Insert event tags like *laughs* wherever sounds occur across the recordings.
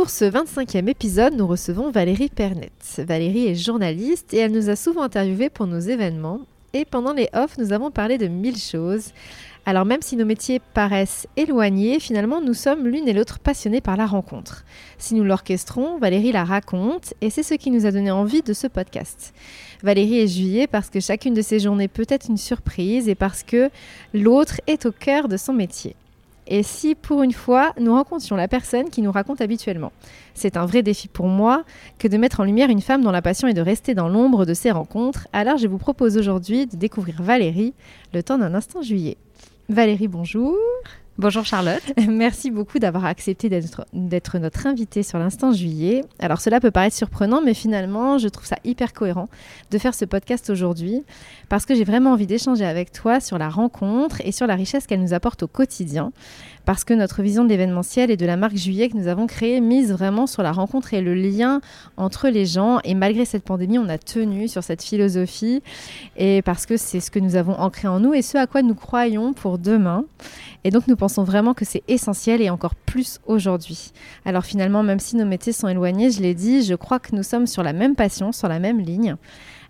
Pour ce 25e épisode, nous recevons Valérie Pernet. Valérie est journaliste et elle nous a souvent interviewés pour nos événements. Et pendant les off, nous avons parlé de mille choses. Alors même si nos métiers paraissent éloignés, finalement nous sommes l'une et l'autre passionnés par la rencontre. Si nous l'orchestrons, Valérie la raconte et c'est ce qui nous a donné envie de ce podcast. Valérie est juillet parce que chacune de ses journées peut être une surprise et parce que l'autre est au cœur de son métier et si pour une fois nous rencontrions la personne qui nous raconte habituellement? C'est un vrai défi pour moi que de mettre en lumière une femme dont la passion est de rester dans l'ombre de ses rencontres. Alors je vous propose aujourd'hui de découvrir Valérie le temps d'un instant juillet. Valérie, bonjour. Bonjour Charlotte. *laughs* Merci beaucoup d'avoir accepté d'être notre invitée sur l'instant juillet. Alors cela peut paraître surprenant, mais finalement je trouve ça hyper cohérent de faire ce podcast aujourd'hui parce que j'ai vraiment envie d'échanger avec toi sur la rencontre et sur la richesse qu'elle nous apporte au quotidien parce que notre vision de l'événementiel et de la marque Juillet que nous avons créée mise vraiment sur la rencontre et le lien entre les gens. Et malgré cette pandémie, on a tenu sur cette philosophie et parce que c'est ce que nous avons ancré en nous et ce à quoi nous croyons pour demain. Et donc nous pensons vraiment que c'est essentiel et encore plus aujourd'hui. Alors finalement, même si nos métiers sont éloignés, je l'ai dit, je crois que nous sommes sur la même passion, sur la même ligne.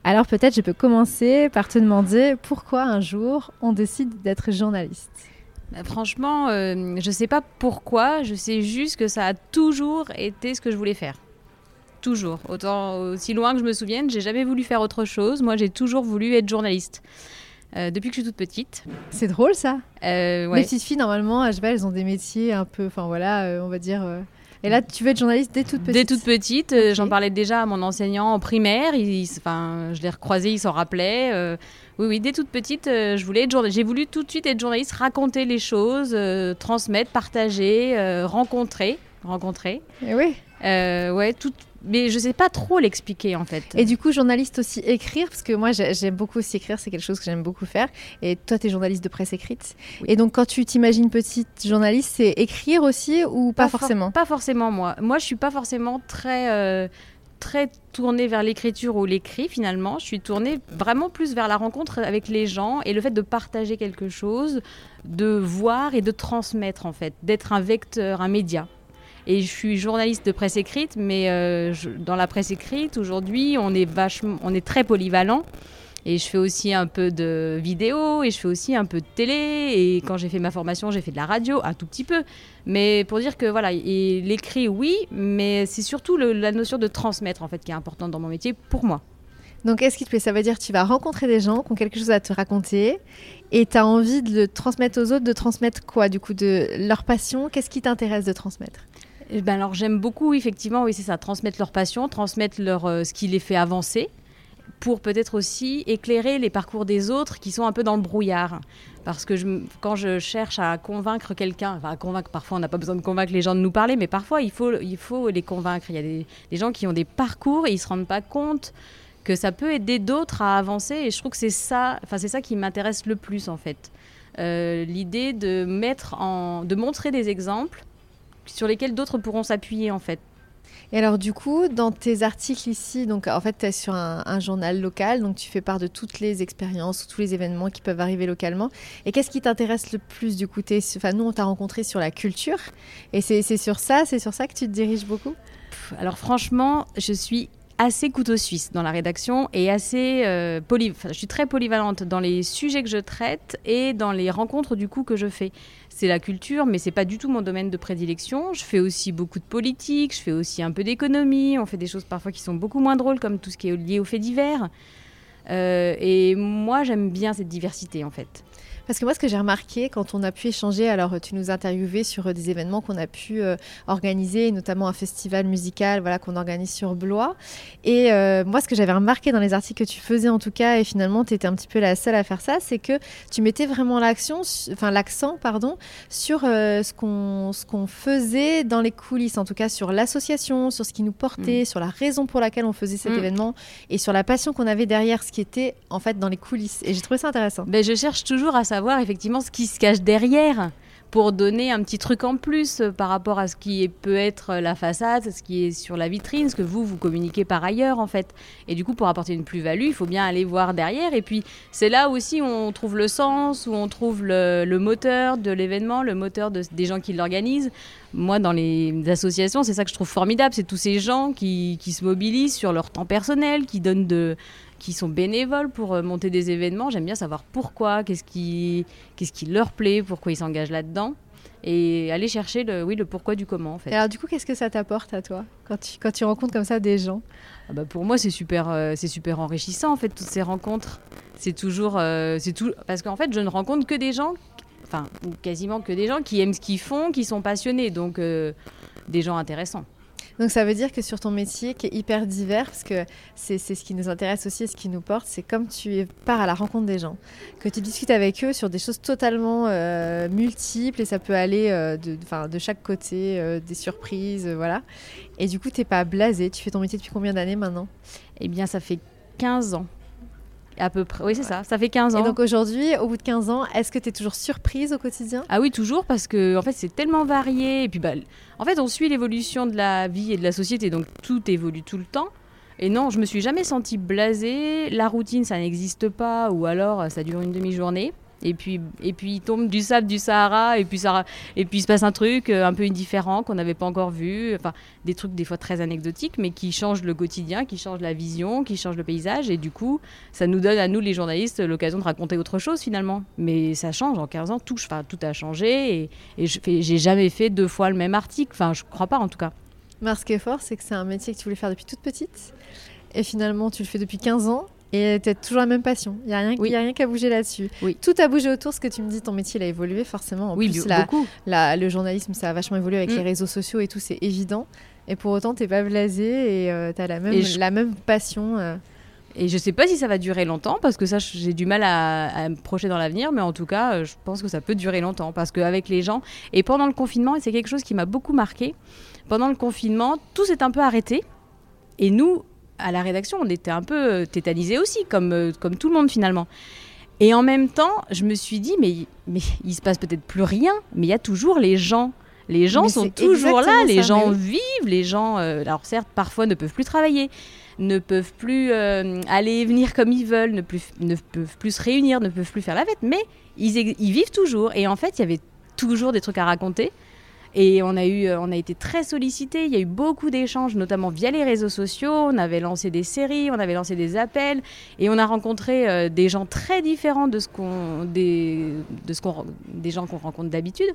Alors peut-être je peux commencer par te demander pourquoi un jour on décide d'être journaliste. Bah, franchement, euh, je ne sais pas pourquoi, je sais juste que ça a toujours été ce que je voulais faire. Toujours. Autant aussi loin que je me souvienne, j'ai jamais voulu faire autre chose. Moi, j'ai toujours voulu être journaliste. Euh, depuis que je suis toute petite. C'est drôle ça. Euh, Les petites filles normalement, à elles ont des métiers un peu, enfin voilà, euh, on va dire. Et là, tu veux être journaliste dès toute petite. Dès toute petite, j'en parlais déjà à mon enseignant en primaire. Enfin, je l'ai recroisé, il s'en rappelait. Oui, oui, dès toute petite, euh, je voulais être J'ai voulu tout de suite être journaliste, raconter les choses, euh, transmettre, partager, rencontrer, rencontrer. Et oui. ouais, tout. Mais je sais pas trop l'expliquer en fait. Et du coup, journaliste aussi écrire, parce que moi j'aime beaucoup aussi écrire, c'est quelque chose que j'aime beaucoup faire. Et toi, tu es journaliste de presse écrite. Et donc, quand tu t'imagines petite journaliste, c'est écrire aussi ou pas, forcément? Pas forcément moi. Moi, je suis pas forcément très très tournée vers l'écriture ou l'écrit finalement. Je suis tournée vraiment plus vers la rencontre avec les gens et le fait de partager quelque chose, de voir et de transmettre en fait, d'être un vecteur, un média. Et je suis journaliste de presse écrite, mais euh, dans la presse écrite aujourd'hui, on est vachement, on est très polyvalent. Et je fais aussi un peu de vidéo et je fais aussi un peu de télé. Et quand j'ai fait ma formation, j'ai fait de la radio, un tout petit peu. Mais pour dire que voilà, l'écrit, oui, mais c'est surtout la notion de transmettre en fait qui est importante dans mon métier pour moi. Donc, qu'est-ce qui te plaît? Ça veut dire que tu vas rencontrer des gens qui ont quelque chose à te raconter et tu as envie de le transmettre aux autres, de transmettre quoi Du coup, de leur passion? Qu'est-ce qui t'intéresse de transmettre? Eh ben alors j'aime beaucoup effectivement oui c'est ça transmettre leur passion transmettre leur euh, ce qui les fait avancer pour peut-être aussi éclairer les parcours des autres qui sont un peu dans le brouillard. Parce que quand je cherche à convaincre quelqu'un, enfin à convaincre, parfois on n'a pas besoin de convaincre les gens de nous parler, mais parfois il faut, il faut les convaincre. Il y a des, gens qui ont des parcours et ils ne se rendent pas compte que ça peut aider d'autres à avancer. Et je trouve que c'est ça, enfin c'est ça qui m'intéresse le plus en fait. Euh, l'idée de mettre en, de montrer des exemples sur lesquels d'autres pourront s'appuyer en fait. Et alors du coup, dans tes articles ici, donc en fait tu es sur un, journal local, donc tu fais part de toutes les expériences, tous les événements qui peuvent arriver localement. Et qu'est-ce qui t'intéresse le plus du coup? Enfin, Nous, on t'a rencontré sur la culture, et c'est sur ça, c'est sur ça que tu te diriges beaucoup? Alors franchement, je suis assez couteau suisse dans la rédaction et assez euh, poly... je suis très polyvalente dans les sujets que je traite et dans les rencontres du coup que je fais. C'est la culture, mais c'est pas du tout mon domaine de prédilection. Je fais aussi beaucoup de politique, je fais aussi un peu d'économie. On fait des choses parfois qui sont beaucoup moins drôles, comme tout ce qui est lié aux faits divers. Euh, et moi, j'aime bien cette diversité en fait. Parce que moi, ce que j'ai remarqué quand on a pu échanger, alors tu nous interviewais sur euh, des événements qu'on a pu euh, organiser, notamment un festival musical voilà, qu'on organise sur Blois. Et euh, moi, ce que j'avais remarqué dans les articles que tu faisais en tout cas, et finalement tu étais un petit peu la seule à faire ça, c'est que tu mettais vraiment l'action, enfin l'accent pardon, sur ce qu'on ce qu'on faisait dans les coulisses, en tout cas sur l'association, sur ce qui nous portait, mm. sur la raison pour laquelle on faisait cet mm. événement et sur la passion qu'on avait derrière ce qui était en fait dans les coulisses. Et j'ai trouvé ça intéressant. Ben, je cherche toujours à savoir effectivement ce qui se cache derrière pour donner un petit truc en plus euh, par rapport à ce qui peut être la façade, ce qui est sur la vitrine, ce que vous, vous communiquez par ailleurs en fait. Et du coup, pour apporter une plus-value, il faut bien aller voir derrière. Et puis, c'est là aussi où on trouve le sens, où on trouve le, moteur de l'événement, le moteur des gens qui l'organisent. Moi, dans les associations, c'est ça que je trouve formidable, c'est tous ces gens qui se mobilisent sur leur temps personnel, qui donnent de qui sont bénévoles pour euh, monter des événements. J'aime bien savoir pourquoi, qu'est-ce qui, qu'est-ce qui leur plaît, pourquoi ils s'engagent là-dedans. Et aller chercher le, oui, le pourquoi du comment en fait. alors du coup, qu'est-ce que ça t'apporte à toi quand tu, quand tu rencontres comme ça des gens? Ah bah Pour moi, c'est super, euh, c'est super enrichissant en fait, toutes ces rencontres. C'est toujours... Euh, c'est tout... Parce qu'en fait, je ne rencontre que des gens, enfin, ou quasiment que des gens qui aiment ce qu'ils font, qui sont passionnés. Donc, des gens intéressants. Donc ça veut dire que sur ton métier qui est hyper divers, parce que c'est ce qui nous intéresse aussi et ce qui nous porte, c'est comme tu pars à la rencontre des gens, que tu discutes avec eux sur des choses totalement euh, multiples et ça peut aller euh, de, chaque côté, euh, des surprises, voilà. Et du coup, tu n'es pas blasé. Tu fais ton métier depuis combien d'années maintenant? Eh bien, ça fait 15 ans à peu près. Oui, c'est ça. Ça fait 15 ans. Et donc aujourd'hui, au bout de 15 ans, est-ce que tu es toujours surprise au quotidien? Ah oui, toujours, parce que en fait, c'est tellement varié. Et puis, bah, en fait, on suit l'évolution de la vie et de la société, donc tout évolue tout le temps. Et non, je me suis jamais sentie blasée. La routine, ça n'existe pas, ou alors ça dure une demi-journée. Et puis, et puis il tombe du sable du Sahara, et puis, ça, et puis il se passe un truc euh, un peu indifférent qu'on n'avait pas encore vu. Enfin, des trucs des fois très anecdotiques, mais qui changent le quotidien, qui changent la vision, qui changent le paysage. Et du coup, ça nous donne à nous, les journalistes, l'occasion de raconter autre chose finalement. Mais ça change en 15 ans, tout, enfin, tout a changé. Et, et j'ai jamais fait deux fois le même article. Enfin, je crois pas en tout cas. Mais ce qui est fort, c'est que c'est un métier que tu voulais faire depuis toute petite. Et finalement, tu le fais depuis 15 ans. Et tu as toujours la même passion. Il n'y a rien, oui. a rien qu'à bouger là-dessus. Oui. Tout a bougé autour. Ce que tu me dis, ton métier, il a évolué forcément. En oui, plus, beaucoup. le journalisme, ça a vachement évolué avec mm. les réseaux sociaux et tout, c'est évident. Et pour autant, tu n'es pas blasé et euh, tu as la même, la même passion. Euh. Et je sais pas si ça va durer longtemps, parce que ça, j'ai du mal à, me projeter dans l'avenir, mais en tout cas, euh, je pense que ça peut durer longtemps, parce qu'avec les gens, et pendant le confinement, et c'est quelque chose qui m'a beaucoup marqué, pendant le confinement, tout s'est un peu arrêté, et nous, à la rédaction, on était un peu euh, tétanisés aussi, comme, euh, comme tout le monde finalement. Et en même temps, je me suis dit, mais, mais il se passe peut-être plus rien, mais il y a toujours les gens. Les gens sont toujours là, les gens vivent, les gens, euh, alors certes, parfois ne peuvent plus travailler, ne peuvent plus aller et venir comme ils veulent, ne, plus, ne peuvent plus se réunir, ne peuvent plus faire la fête, mais ils, ils vivent toujours. Et en fait, il y avait toujours des trucs à raconter. Et on a, eu, euh, on a été très sollicités. Il y a eu beaucoup d'échanges, notamment via les réseaux sociaux. On avait lancé des séries, on avait lancé des appels. Et on a rencontré euh, des gens très différents de ce qu'on, des, de ce qu'on, des gens qu'on rencontre d'habitude.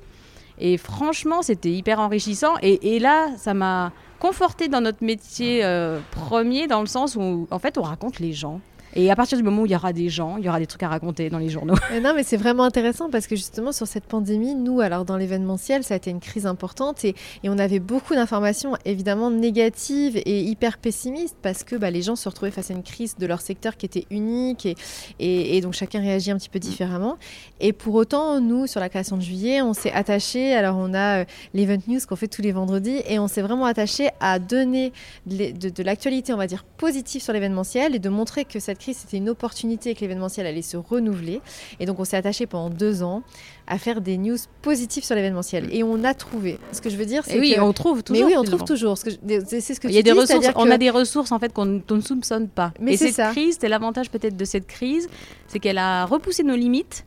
Et franchement, c'était hyper enrichissant. Et, là, ça m'a conforté dans notre métier euh, premier, dans le sens où, en fait, on raconte les gens. Et à partir du moment où il y aura des gens, il y aura des trucs à raconter dans les journaux. non, mais c'est vraiment intéressant parce que justement, sur cette pandémie, nous, alors dans l'événementiel, ça a été une crise importante et, et on avait beaucoup d'informations évidemment négatives et hyper pessimistes parce que bah, les gens se retrouvaient face à une crise de leur secteur qui était unique et, et, donc chacun réagit un petit peu différemment. Et pour autant, nous, sur la création de juillet, on s'est attaché. Alors, on a euh, l'Event News qu'on fait tous les vendredis et on s'est vraiment attaché à donner de, de, de l'actualité, on va dire, positive sur l'événementiel et de montrer que cette c'était une opportunité que l'événementiel allait se renouveler. Et donc, on s'est attaché pendant deux ans à faire des news positives sur l'événementiel. Et on a trouvé. Ce que je veux dire, c'est oui, que... on trouve toujours. Mais oui, on trouve toujours. C'est ce que Il y a des ressources. On a des ressources en fait qu'on ne soupçonne pas. Mais Et cette ça. crise, c'est l'avantage peut-être de cette crise, c'est qu'elle a repoussé nos limites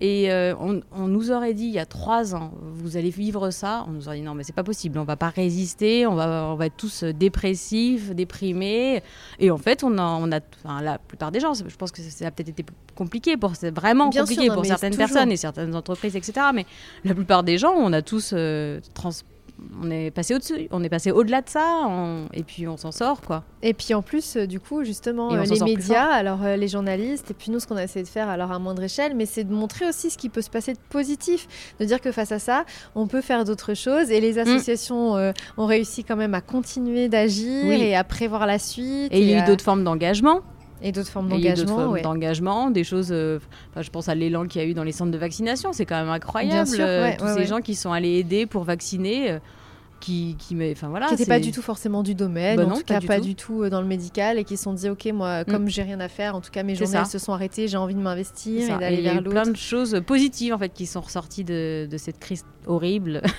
et euh, on, nous aurait dit il y a trois ans, vous allez vivre ça. On nous aurait dit non, mais c'est pas possible, on va pas résister, on va, on va être tous dépressifs, déprimés. Et en fait, on a, on a enfin, la plupart des gens, je pense que ça a peut-être été compliqué, pour, c'est vraiment compliqué pour certaines personnes et certaines entreprises, etc. Mais la plupart des gens, on a tous euh, on est passé au-dessus, on est passé au-delà de ça, on- et puis on s'en sort, quoi. Et puis en plus, euh, du coup, justement, euh, les médias, alors euh, les journalistes, et puis nous, ce qu'on a essayé de faire, alors à moindre échelle, mais c'est de montrer aussi ce qui peut se passer de positif, de dire que face à ça, on peut faire d'autres choses, et les associations euh, ont réussi quand même à continuer d'agir Oui. et à prévoir la suite. Et il y a eu d'autres formes d'engagement. Et d'autres formes d'engagement. ouais. d'engagement, des choses. euh, enfin, je pense à l'élan qu'il y a eu dans les centres de vaccination, c'est quand même incroyable. Sûr, euh, ouais, tous ouais, ces gens qui sont allés aider pour vacciner, euh, qui, qui, mais, enfin voilà. qui n'étaient pas du tout forcément du domaine, Bah en non, tout pas cas du pas tout. du tout euh, dans le médical, et qui se sont dit, ok, moi, comme j'ai rien à faire, en tout cas mes journées se sont arrêtées, j'ai envie de m'investir et d'aller il y a vers l'autre. plein de choses positives en fait qui sont ressorties de, de cette crise horrible. *laughs*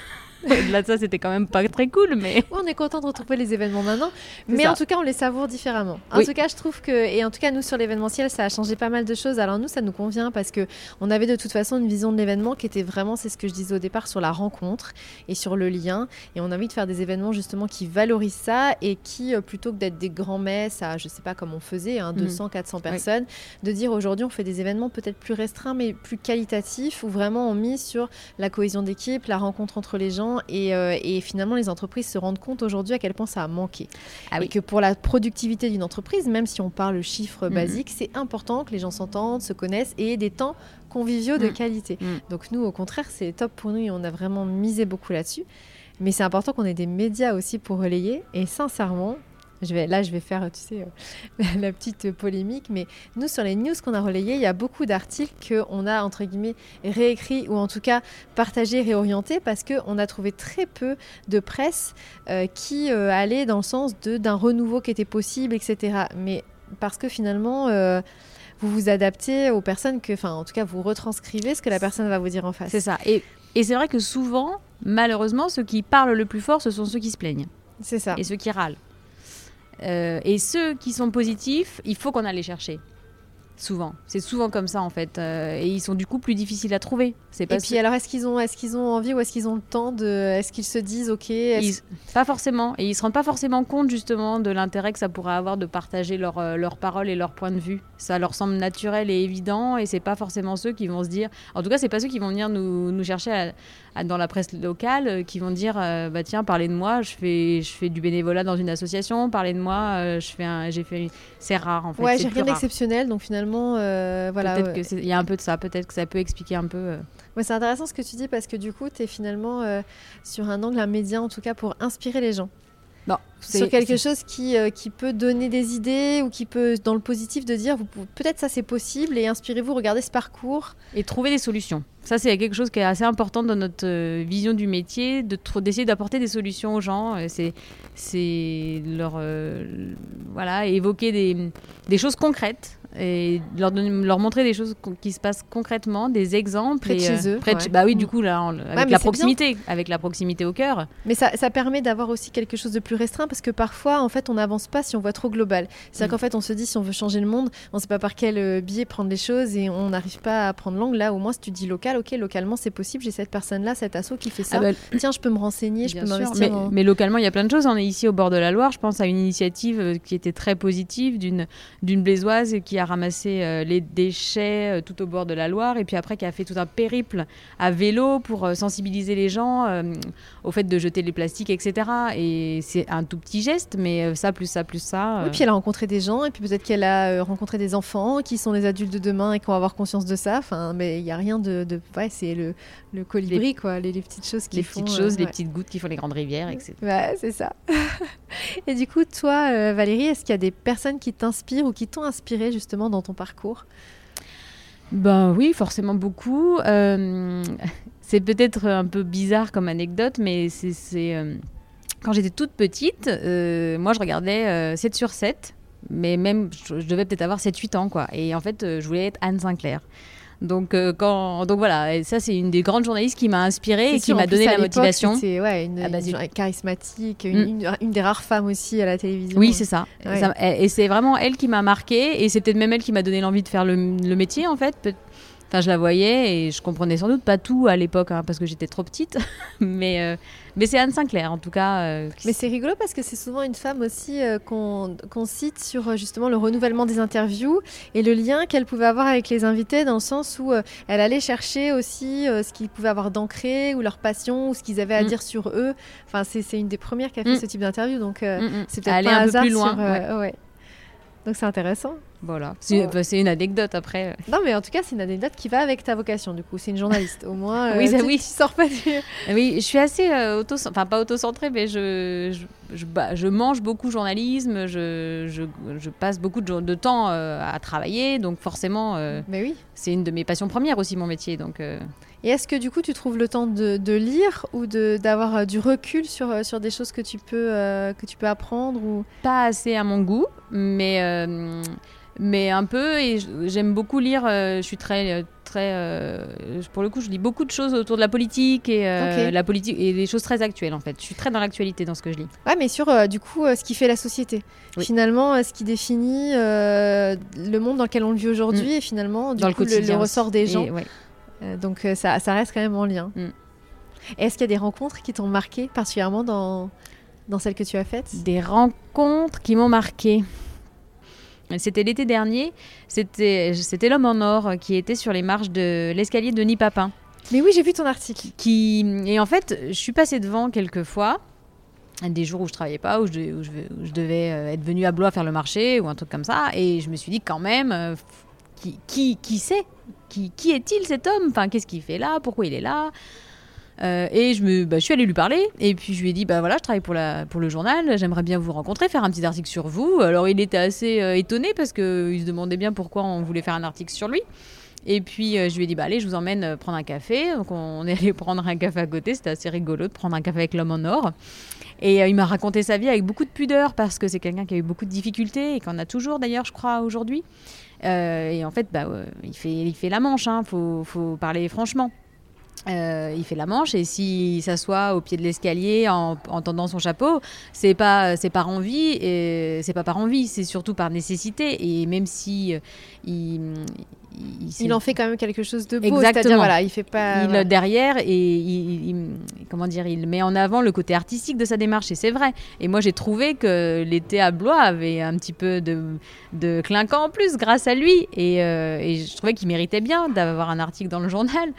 Au-delà de ça, c'était quand même pas très cool, mais *laughs* on est content de retrouver les événements maintenant, mais ça. en tout cas, on les savoure différemment. En Oui. tout cas, je trouve que, et en tout cas, nous sur l'événementiel, ça a changé pas mal de choses. Alors nous, ça nous convient parce que on avait de toute façon une vision de l'événement qui était vraiment, c'est ce que je disais au départ, sur la rencontre et sur le lien. Et on a envie de faire des événements justement qui valorisent ça et qui, euh, plutôt que d'être des grands messes à, je sais pas comme on faisait, hein, Mhm. 200, 400 personnes, de dire aujourd'hui, on fait des événements peut-être plus restreints, mais plus qualitatifs, où vraiment on mise sur la cohésion d'équipe, la rencontre entre les gens et, euh, et finalement les entreprises se rendent compte aujourd'hui à quel point ça a manqué. Ah et que pour la productivité d'une entreprise, même si on parle chiffres Mhm. basiques, c'est important que les gens s'entendent, se connaissent et aient des temps conviviaux de Mhm. qualité. Mhm. Donc nous, au contraire, c'est top pour nous et on a vraiment misé beaucoup là-dessus. Mais c'est important qu'on ait des médias aussi pour relayer. Et sincèrement, je vais, là, je vais faire, tu sais, euh, *laughs* la petite polémique. Mais nous, sur les news qu'on a relayées, il y a beaucoup d'articles qu'on a, entre guillemets, réécrits ou en tout cas partagés, réorientés parce qu'on a trouvé très peu de presse euh, qui euh, allait dans le sens d'un renouveau qui était possible, etc. Mais parce que finalement... vous vous adaptez aux personnes que, enfin, en tout cas, vous retranscrivez ce que la personne va vous dire en face. c'est ça. Et, et c'est vrai que souvent, malheureusement, ceux qui parlent le plus fort, ce sont ceux qui se plaignent C'est ça. et ceux qui râlent. Euh, et ceux qui sont positifs, il faut qu'on aille les chercher. Souvent, c'est souvent comme ça en fait, Euh, et ils sont du coup plus difficiles à trouver. C'est Et puis alors, est-ce qu'ils ont, est-ce qu'ils ont envie ou est-ce qu'ils ont le temps de, est-ce qu'ils se disent, ok, Ils- pas forcément. Et ils se rendent pas forcément compte justement de l'intérêt que ça pourrait avoir de partager leurs euh, leurs paroles et leurs points de vue. Ça leur semble naturel et évident et c'est pas forcément ceux qui vont se dire. En tout cas, c'est pas ceux qui vont venir nous, nous chercher à- dans la presse locale, euh, qui vont dire euh, bah tiens, parlez de moi, je fais je fais du bénévolat dans une association, parlez de moi, euh, je fais un- j'ai fait. C'est rare en fait. ouais, j'ai rien d'exceptionnel, donc finalement, euh, voilà. Peut-être ouais. que il y a un peu de ça. Peut-être que ça peut expliquer un peu. euh, Ouais, c'est intéressant ce que tu dis parce que du coup, tu es finalement euh, sur un angle, un média en tout cas pour inspirer les gens. Bon, c'est- Sur quelque chose qui, euh, qui peut donner des idées ou qui peut, dans le positif, de dire peut-être ça c'est possible et inspirez-vous, regardez ce parcours. Et trouver des solutions. Ça, c'est quelque chose qui est assez important dans notre euh, vision du métier, de d'essayer d'apporter des solutions aux gens. Euh, C'est, c'est leur, euh, voilà, évoquer des, des choses concrètes et leur, donner- leur montrer des choses qui se passent concrètement, des exemples. Près de et, chez eux, près de ouais. chez- bah oui, Mm. du coup, là, avec la proximité, avec la proximité au cœur. Mais ça, ça permet d'avoir aussi quelque chose de plus restreint parce que parfois, en fait, on n'avance pas si on voit trop global. C'est-à-dire Mm. qu'en fait, on se dit si on veut changer le monde, on ne sait pas par quel euh, biais prendre les choses et on n'arrive pas à prendre l'angle. Là, au moins, si tu dis local, ok, localement, c'est possible. J'ai cette personne-là, cet asso qui fait ça. Ah bah, Tiens, je peux me renseigner, je peux m'investir. mais, mais localement, il y a plein de choses. On est ici au bord de la Loire. Je pense à une initiative euh, qui était très positive d'une d'une blésoise qui a ramassé euh, les déchets euh, tout au bord de la Loire et puis après qui a fait tout un périple à vélo pour euh, sensibiliser les gens au fait de jeter les plastiques, etc. Et c'est un tout petit geste, mais ça plus ça plus ça. Oui, puis elle a rencontré des gens, et puis peut-être qu'elle a rencontré des enfants qui sont les adultes de demain et qui vont avoir conscience de ça. Enfin, mais il n'y a rien de. de... Ouais, c'est le, le colibri, quoi, les, les petites choses qui les font. petites choses, les petites gouttes qui font les grandes rivières, etc. Ouais, c'est ça. *laughs* et du coup, toi, Valérie, est-ce qu'il y a des personnes qui t'inspirent ou qui t'ont inspiré justement dans ton parcours Ben oui, forcément beaucoup. Euh, c'est peut-être un peu bizarre comme anecdote, mais euh, quand j'étais toute petite, euh, moi je regardais euh, 7 sur 7, mais même je, je devais peut-être avoir 7-8 ans quoi. Et en fait, je voulais être Anne Sinclair. Donc, euh, quand, donc voilà, et ça c'est une des grandes journalistes qui m'a inspirée et C'est qui m'a donné la motivation. C'était ouais, une, Ah bah, une c'est- charismatique, une, Mm. une- des rares femmes aussi à la télévision. Oui, c'est ça. Ouais. Ça- et et c'est vraiment elle qui m'a marquée et c'est peut-être même elle qui m'a donné l'envie de faire le, le métier en fait. Peut- Enfin, je la voyais et je comprenais sans doute pas tout à l'époque hein, parce que j'étais trop petite. *laughs* mais euh, mais c'est Anne Sinclair en tout cas. euh, qui- Mais c'est rigolo parce que c'est souvent une femme aussi euh, qu'on cite sur justement le renouvellement des interviews et le lien qu'elle pouvait avoir avec les invités dans le sens où elle allait chercher aussi ce qu'ils pouvaient avoir d'ancré ou leur passion ou ce qu'ils avaient à Mm. dire sur eux. Enfin, c'est c'est une des premières qui a fait Mm. ce type d'interview donc euh, Mm, mm. c'est peut-être aller pas un peu hasard plus loin. sur, ouais. Donc c'est intéressant. Voilà. C'est Oh. c'est une anecdote après. Non mais en tout cas c'est une anecdote qui va avec ta vocation du coup. C'est une journaliste au moins. *laughs* Oui, ça, tu, oui. tu sors pas du... Oui, je suis assez euh, auto, enfin pas auto-centrée, mais je, je, je, bah, je mange beaucoup journalisme, je, je, passe beaucoup de, temps euh, à travailler, donc forcément, euh, Mais oui. c'est une de mes passions premières aussi, mon métier. Donc, euh, Et est-ce que du coup tu trouves le temps de, de lire ou d'avoir euh, du recul sur, euh, sur des choses que tu peux, euh, que tu peux apprendre ou... pas assez à mon goût, mais, euh, mais un peu, et j'aime beaucoup lire, euh, je suis très... Très, pour le coup, je lis beaucoup de choses autour de la politique et la politique et des choses très actuelles en fait. Je suis très dans l'actualité dans ce que je lis. Ouais, mais sur du coup ce qui fait la société. Oui. Finalement, ce qui définit le monde dans lequel on vit aujourd'hui et finalement du dans coup, le, ressort des gens. Et, ouais. Euh, donc euh, ça, ça reste quand même en lien. Mm. Est-ce qu'il y a des rencontres qui t'ont marqué particulièrement dans, dans celles que tu as faites? Des rencontres qui m'ont marqué. C'était l'été dernier, c'était l'homme en or qui était sur les marches de l'escalier de Denis Papin. Mais oui, j'ai vu ton article. Qui, et en fait, je suis passée devant quelques fois, des jours où je travaillais pas, où je, devais- où je, où je devais euh, être venue à Blois faire le marché ou un truc comme ça, et je me suis dit quand même, euh, qui, qui, qui c'est qui, est-il cet homme? Enfin, qu'est-ce qu'il fait là? Pourquoi il est là? Euh, et je, me, bah, je suis allée lui parler. Et puis je lui ai dit bah voilà je travaille pour, la, pour le journal. J'aimerais bien vous rencontrer faire un petit article sur vous. Alors il était assez euh, étonné parce qu'il se demandait bien pourquoi on voulait faire un article sur lui. Et puis euh, je lui ai dit bah allez je vous emmène euh, prendre un café. Donc on, on est allé *laughs* prendre un café à côté. C'était assez rigolo de prendre un café avec l'homme en or et euh, il m'a raconté sa vie avec beaucoup de pudeur parce que c'est quelqu'un qui a eu beaucoup de difficultés et qu'on a toujours d'ailleurs je crois aujourd'hui. Euh, et en fait bah, euh, il, fait, il fait la manche hein, faut, faut parler franchement euh, il fait la manche et s'il s'assoit au pied de l'escalier en, en tendant son chapeau, c'est pas c'est par envie et c'est pas par envie, c'est surtout par nécessité et même si euh, il, il, Il en fait quand même quelque chose de beau. Exactement. C'est-à-dire, voilà, il fait pas. il voilà. derrière et il, il- comment dire, il met en avant le côté artistique de sa démarche et c'est vrai. Et moi j'ai trouvé que l'été à Blois avait un petit peu de, de clinquant en plus grâce à lui et, euh, et je trouvais qu'il méritait bien d'avoir un article dans le journal.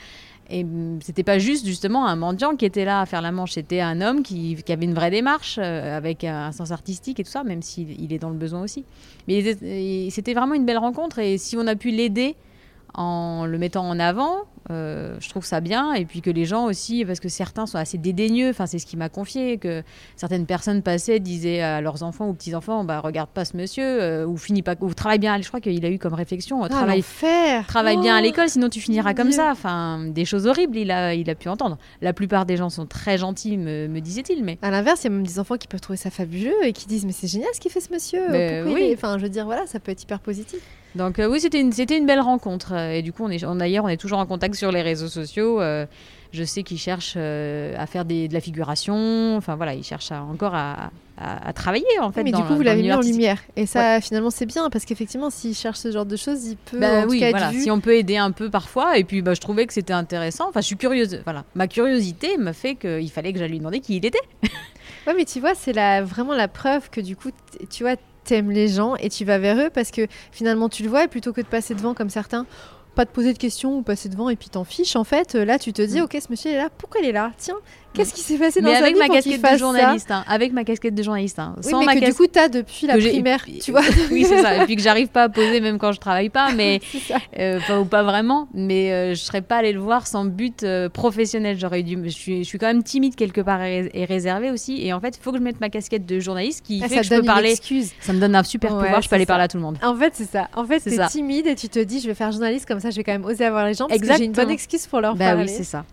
Et c'était pas juste justement un mendiant qui était là à faire la manche, c'était un homme qui, avait une vraie démarche euh, avec un sens artistique et tout ça, même s'il il est dans le besoin aussi. Mais c'était vraiment une belle rencontre et si on a pu l'aider en le mettant en avant, euh, je trouve ça bien. Et puis que les gens aussi, parce que certains sont assez dédaigneux, enfin c'est ce qui m'a confié, que certaines personnes passaient, disaient à leurs enfants ou petits-enfants, bah regarde pas ce monsieur, euh, ou finis pas, ou travaille bien, je crois qu'il a eu comme réflexion, euh, Ah, travaille, bien à Oh. l'école, sinon tu finiras comme Dieu. ça. Enfin, des choses horribles, il a, il a pu entendre. La plupart des gens sont très gentils, me, me disait-il, mais À l'inverse, il y a même des enfants qui peuvent trouver ça fabuleux et qui disent mais c'est génial ce qu'il fait ce monsieur. Mais il oui. est- Enfin, je veux dire voilà, ça peut être hyper positif. Donc euh, oui, c'était une, c'était une belle rencontre. Euh, Et du coup, on est, on- d'ailleurs, on est toujours en contact sur les réseaux sociaux. Euh, je sais qu'il cherche euh, à faire des, de la figuration. Enfin voilà, il cherche à- encore à, à- à travailler en fait. mais dans du coup, vous l'avez mis en lumière. Et ça, finalement, c'est bien parce qu'effectivement, s'il cherche ce genre de choses, il peut Bah en tout oui, être voilà. vu. Si on peut aider un peu parfois, et puis bah, je trouvais que c'était intéressant. Enfin, je suis curieuse. Voilà, ma curiosité m'a fait qu'il fallait que j'aille lui demander qui il était. Ouais, mais tu vois, c'est la, vraiment la preuve que du coup, tu vois, t'aimes les gens et tu vas vers eux parce que finalement, tu le vois et plutôt que de passer devant comme certains, pas te poser de questions ou passer devant et puis t'en fiches, en fait, euh, là, tu te dis, Mm. ok, ce monsieur il est là, pourquoi il est là? Tiens, qu'est-ce qui s'est passé dans Mais sa avec vie ma pour casquette de journaliste, hein, avec ma casquette de journaliste, hein. Oui, sans mais ma que du coup, t'as depuis la primaire, tu vois. *laughs* oui, c'est ça. Et puis que j'arrive pas à poser même quand je travaille pas, *laughs* mais euh, ou pas vraiment. Mais euh, je serais pas allée le voir sans but euh, professionnel. J'aurais dû. Je suis, je suis quand même timide quelque part et, ré- et réservée aussi. Et en fait, il faut que je mette ma casquette de journaliste qui Ah, fait ça que je peux parler. excuse. Ça me donne un super Ouais, pouvoir. Je peux aller ça. parler à tout le monde. En fait, c'est ça. En fait, C'est t'es timide et tu te dis, je vais faire journaliste comme ça, je vais quand même oser avoir les gens parce que j'ai une bonne excuse pour leur Bah parler. oui, c'est ça.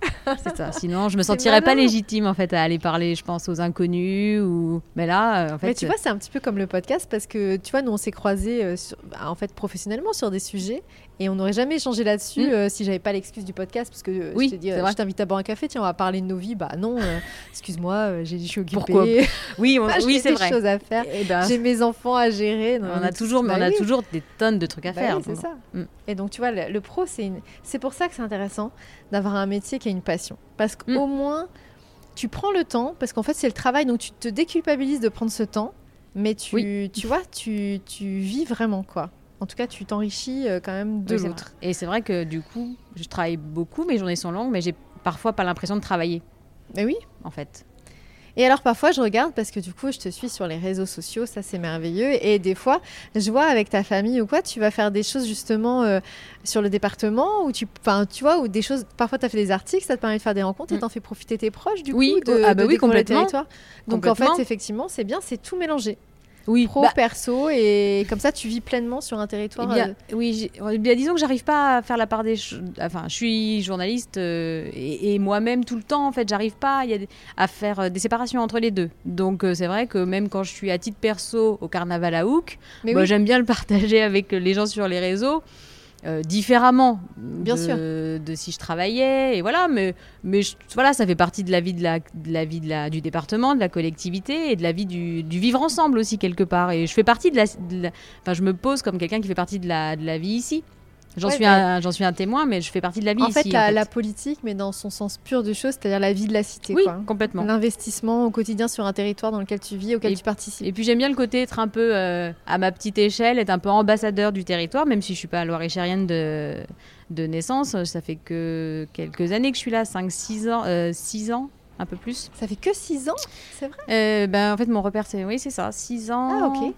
C'est ça. *laughs* Sinon, je me sentirais pas malin. Légitime en fait à aller parler, je pense, aux inconnus ou. Mais là, euh, en fait. Mais tu vois, c'est un petit peu comme le podcast parce que tu vois, nous on s'est croisés euh, sur- bah, en fait professionnellement sur des sujets et on n'aurait jamais échangé là-dessus Mm. euh, si j'avais pas l'excuse du podcast parce que euh, Oui, je dit, c'est euh, vrai. je t'invite à boire un café, tiens, on va parler de nos vies. Bah non, euh, *laughs* excuse-moi, euh, j'ai je suis occupée. Pourquoi *laughs* Oui, on- Ah, oui, j'ai c'est des vrai. choses à faire. Eh ben, J'ai mes enfants à gérer. Non, on a toujours, bah on a oui. toujours des tonnes de trucs à Bah faire. oui, c'est ça. Mm. Et donc, tu vois, le, le pro, c'est une... c'est pour ça que c'est intéressant d'avoir un métier qui a une passion. Parce Mm. qu'au moins, tu prends le temps, parce qu'en fait, c'est le travail, donc tu te déculpabilises de prendre ce temps, mais tu, Oui. tu vois, tu, tu vis vraiment, quoi. En tout cas, tu t'enrichis euh, quand même de Oui, l'autre. Et c'est vrai que du coup, je travaille beaucoup, mes journées sont longues, mais j'ai parfois pas l'impression de travailler, Mais oui. en fait. Et alors parfois je regarde parce que du coup je te suis sur les réseaux sociaux, ça c'est merveilleux. Et des fois je vois avec ta famille ou quoi, tu vas faire des choses justement euh, sur le département ou tu, enfin tu vois, ou des choses. Parfois tu as fait des articles, ça te permet de faire des rencontres et Mm. t'en fais profiter tes proches du Oui, coup de, ah bah de oui, découvrir le complètement. territoire. Donc en Complètement. fait effectivement c'est bien, c'est tout mélangé, Oui, pro, bah, perso et comme ça tu vis pleinement sur un eh territoire. bien, euh, oui, eh bien, disons que j'arrive pas à faire la part des. Enfin, je suis journaliste euh, et, et moi-même tout le temps, en fait, j'arrive pas y a à faire euh, des séparations entre les deux. Donc, euh, c'est vrai que même quand je suis à titre perso au carnaval à Hook, oui. j'aime bien le *laughs* partager avec les gens sur les réseaux. Euh, différemment Bien de, sûr. de si je travaillais et voilà mais mais je- voilà ça fait partie de la vie de la, de la vie de la, du département de la collectivité et de la vie du, du vivre ensemble aussi quelque part et je fais partie de la, de la- enfin je me pose comme quelqu'un qui fait partie de la, de la vie ici j'en Ouais, suis bah- j'en suis un témoin mais je fais partie de la vie En fait, ici la, la politique, mais dans son sens pur du chose, c'est-à-dire la vie de la cité. oui quoi. complètement L'investissement au quotidien sur un territoire dans lequel tu vis, auquel Et- tu participes. Et puis j'aime bien le côté être un peu euh, à ma petite échelle, être un peu ambassadeur du territoire, même si je suis pas loire-et-chérienne de, de naissance. Ça fait que quelques années que je suis là, 5-6 ans, 6 ans, un peu plus. Ça fait que 6 ans, c'est vrai? Euh, ben, en fait, mon repère, c'est oui, c'est ça, 6 ans. Ah, ok.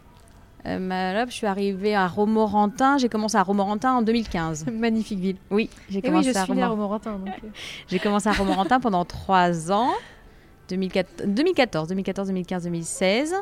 Euh, là, je suis arrivée à Romorantin. J'ai commencé à Romorantin en 2015. *laughs* Magnifique ville. Oui, j'ai oui, commencé je à suis à Romorantin. Donc, *laughs* euh. J'ai commencé à Romorantin pendant 3 ans. 2014, 2014, 2014, 2015, 2016.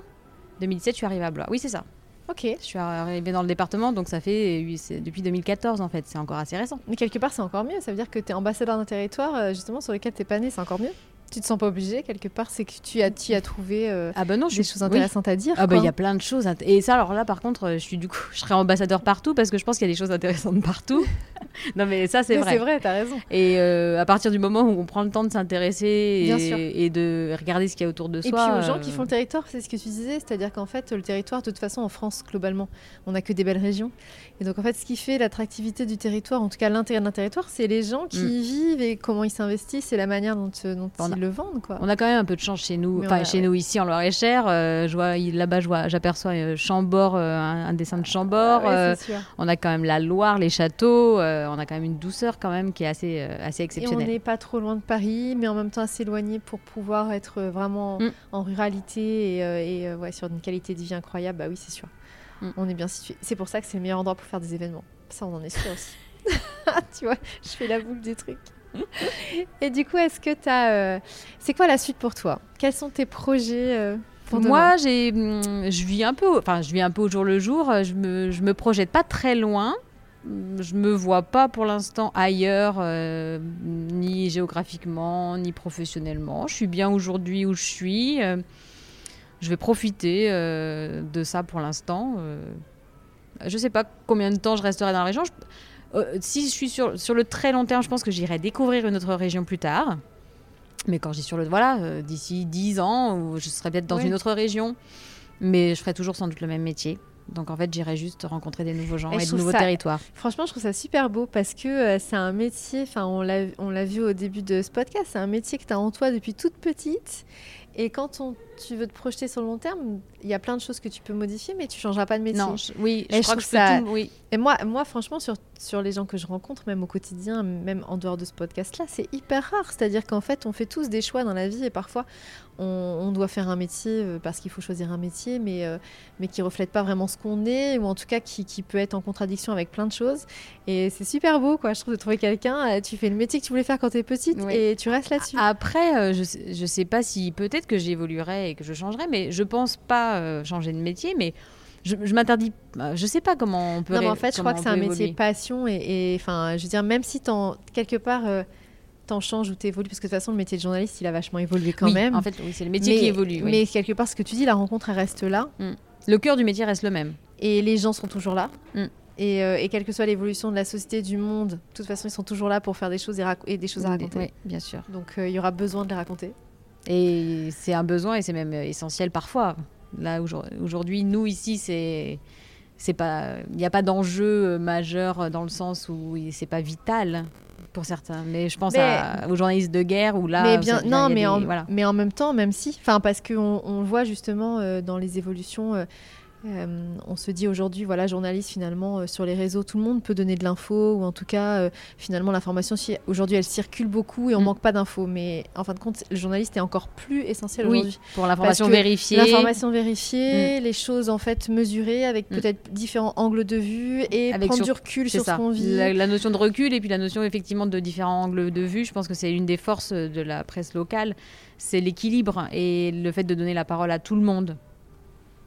2017, je suis arrivée à Blois. Oui, c'est ça. Ok. Je suis arrivée dans le département, donc ça fait oui, c'est depuis 2014 en fait, c'est encore assez récent. Mais quelque part, c'est encore mieux. Ça veut dire que tu es ambassadeur d'un territoire, euh, justement, sur lequel tu pas né, c'est encore mieux. Tu te sens pas obligé, quelque part, c'est que tu as, tu as trouvé euh, Ah ben non, je des suis choses intéressantes à dire. Ah bah il y a plein de choses. Et ça alors là par contre, euh, je suis du coup, je serai ambassadeur partout parce que je pense qu'il y a des choses intéressantes partout. *laughs* non mais ça c'est vrai. C'est vrai, t'as raison. Et euh, à partir du moment où on prend le temps de s'intéresser et, et de regarder ce qu'il y a autour de Et soi. puis aux gens euh, qui font le territoire, c'est ce que tu disais, c'est-à-dire qu'en fait, le territoire, de toute façon, en France, globalement, on n'a que des belles régions. Et donc, en fait, ce qui fait l'attractivité du territoire, en tout cas l'intérêt d'un territoire, c'est les gens qui Mm. y vivent et comment ils s'investissent et la manière dont, euh, dont On a- ils le vendent, quoi. On a quand même un peu de chance chez nous, enfin chez nous ici en Loire-et-Cher. euh, je vois il- là-bas, je vois, j'aperçois euh, Chambord, euh, un, un dessin de Chambord. Ouais, on a quand même la Loire, les châteaux. on a quand même une douceur quand même qui est assez, assez Et on exceptionnelle. n'est pas trop loin de Paris, mais en même temps assez éloigné pour pouvoir être vraiment Mm. en ruralité et, et, ouais, sur une qualité de vie incroyable. Bah oui, c'est sûr. Mm. On est bien situé. C'est pour ça que c'est le meilleur endroit pour faire des événements. Ça, on en est sûr aussi. *laughs* *laughs* tu vois, je fais la boule du truc. *laughs* et du coup, est-ce que tu as. C'est quoi la suite pour toi? Quels sont tes projets euh, pour Moi, j'ai, hum, je vis un peu, enfin, je vis un peu au jour le jour. euh, Je me, je me projette pas très loin. Hum, Je me vois pas pour l'instant ailleurs, euh, ni géographiquement, ni professionnellement. Je suis bien aujourd'hui où je suis. euh, je vais profiter euh, de ça pour l'instant. euh. je sais pas combien de temps je resterai dans la région. Je- euh, si je suis sur, sur le très long terme, je pense que j'irai découvrir une autre région plus tard. Mais quand je dis sur le. Voilà, euh, d'ici 10 ans, ou je serai peut-être dans une autre région. Mais je ferai toujours sans doute le même métier. Donc en fait, j'irai juste rencontrer des nouveaux gens Et et, de nouveaux ça- territoires. Franchement, je trouve ça super beau parce que euh, c'est un métier, enfin on l'a vu au début de ce podcast, c'est un métier que tu as en toi depuis toute petite. Et quand on, tu veux te projeter sur le long terme, il y a plein de choses que tu peux modifier, mais tu changeras pas de métier. Non, je- oui, Et je je crois que je trouve peux ça- tout. Oui. Et moi, moi, franchement, sur, sur les gens que je rencontre, même au quotidien, même en dehors de ce podcast-là, c'est hyper rare. C'est-à-dire qu'en fait, on fait tous des choix dans la vie et parfois, on, on doit faire un métier euh, parce qu'il faut choisir un métier, mais, euh, mais qui reflète pas vraiment ce qu'on est, ou en tout cas qui, qui peut être en contradiction avec plein de choses. Et c'est super beau, quoi, je trouve, de trouver quelqu'un. euh, Tu fais le métier que tu voulais faire quand tu es petite Oui. et tu restes là-dessus. Après, euh, je, je sais pas si peut-être que j'évoluerai et que je changerai, mais je pense pas changer de métier. Mais je, je m'interdis. euh, Je sais pas comment on peut. Non, mais en fait, je crois que c'est un métier passion et, enfin, je veux dire, même si t'en- quelque part, euh, t'en changes ou t'évolues, parce que de toute façon, le métier de journaliste, il a vachement évolué quand Oui, même. En fait, oui, c'est le métier mais, qui évolue. oui. Mais quelque part, ce que tu dis, la rencontre, elle reste là. Le cœur du métier reste le même. Et les gens sont toujours là. Mm. Et, euh, et quelle que soit l'évolution de la société, du monde, de toute façon, ils sont toujours là pour faire des choses et, des choses à raconter. Oui, bien sûr. Donc, euh, il y aura besoin de les raconter. Et c'est un besoin et c'est même essentiel parfois. Là aujourd- aujourd'hui, nous ici, c'est c'est pas, il n'y a pas d'enjeu euh, majeur euh, dans le sens où c'est pas vital pour certains. Mais je pense Mais- à- aux journalistes de guerre où là, mais bien, non, mais, des- en, voilà. mais en même temps, même si, enfin, parce qu'on on voit justement euh, dans les évolutions. euh, euh, on se dit aujourd'hui, voilà, journaliste finalement euh, sur les réseaux, tout le monde peut donner de l'info ou en tout cas, euh, finalement, l'information si- aujourd'hui elle circule beaucoup et on Mm. manque pas d'infos. Mais en fin de compte, le journaliste est encore plus essentiel Oui, aujourd'hui. pour l'information vérifiée. L'information vérifiée, les choses en fait mesurées avec Mm. peut-être différents angles de vue et Avec prendre sur- du recul sur ça. ce qu'on vit. La, la notion de recul et puis la notion effectivement de différents angles de vue, je pense que c'est une des forces de la presse locale, c'est l'équilibre et le fait de donner la parole à tout le monde.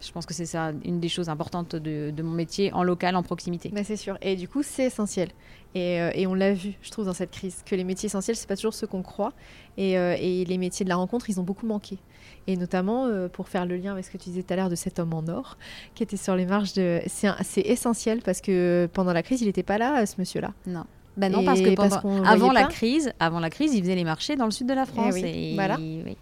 Je pense que c'est ça une des choses importantes de, de mon métier en local, en proximité. Bah, c'est sûr. Et du coup, c'est essentiel. Et, euh, et on l'a vu, je trouve, dans cette crise, que les métiers essentiels, c'est pas toujours ce qu'on croit. Et, euh, et les métiers de la rencontre, ils ont beaucoup manqué. Et notamment, euh, pour faire le lien avec ce que tu disais tout à l'heure de cet homme en or, qui était sur les marges de... C'est essentiel parce que pendant la crise, il n'était pas là, ce monsieur-là. Non. Ben non, Et parce que pendant- avant la crise, avant la crise, ils faisaient les marchés dans le sud de la France. oui, et voilà. oui.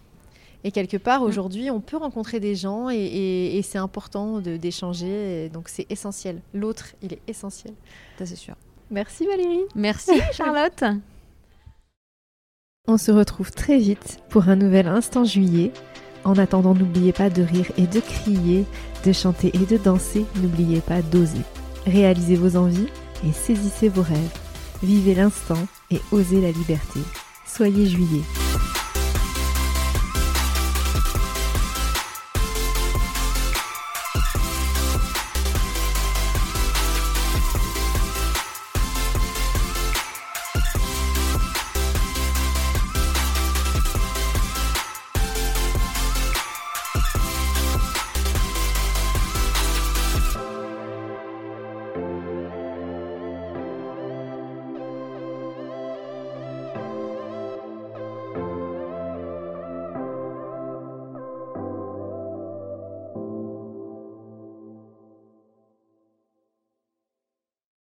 Et quelque part, Mm. aujourd'hui, on peut rencontrer des gens et, et- et c'est important de- d'échanger. Donc, c'est essentiel. L'autre, il est essentiel. Ça c'est sûr. Merci Valérie. Merci *laughs* Charlotte. On se retrouve très vite pour un nouvel instant juillet. En attendant, n'oubliez pas de rire et de crier, de chanter et de danser. N'oubliez pas d'oser. Réalisez vos envies et saisissez vos rêves. Vivez l'instant et osez la liberté. Soyez juillet.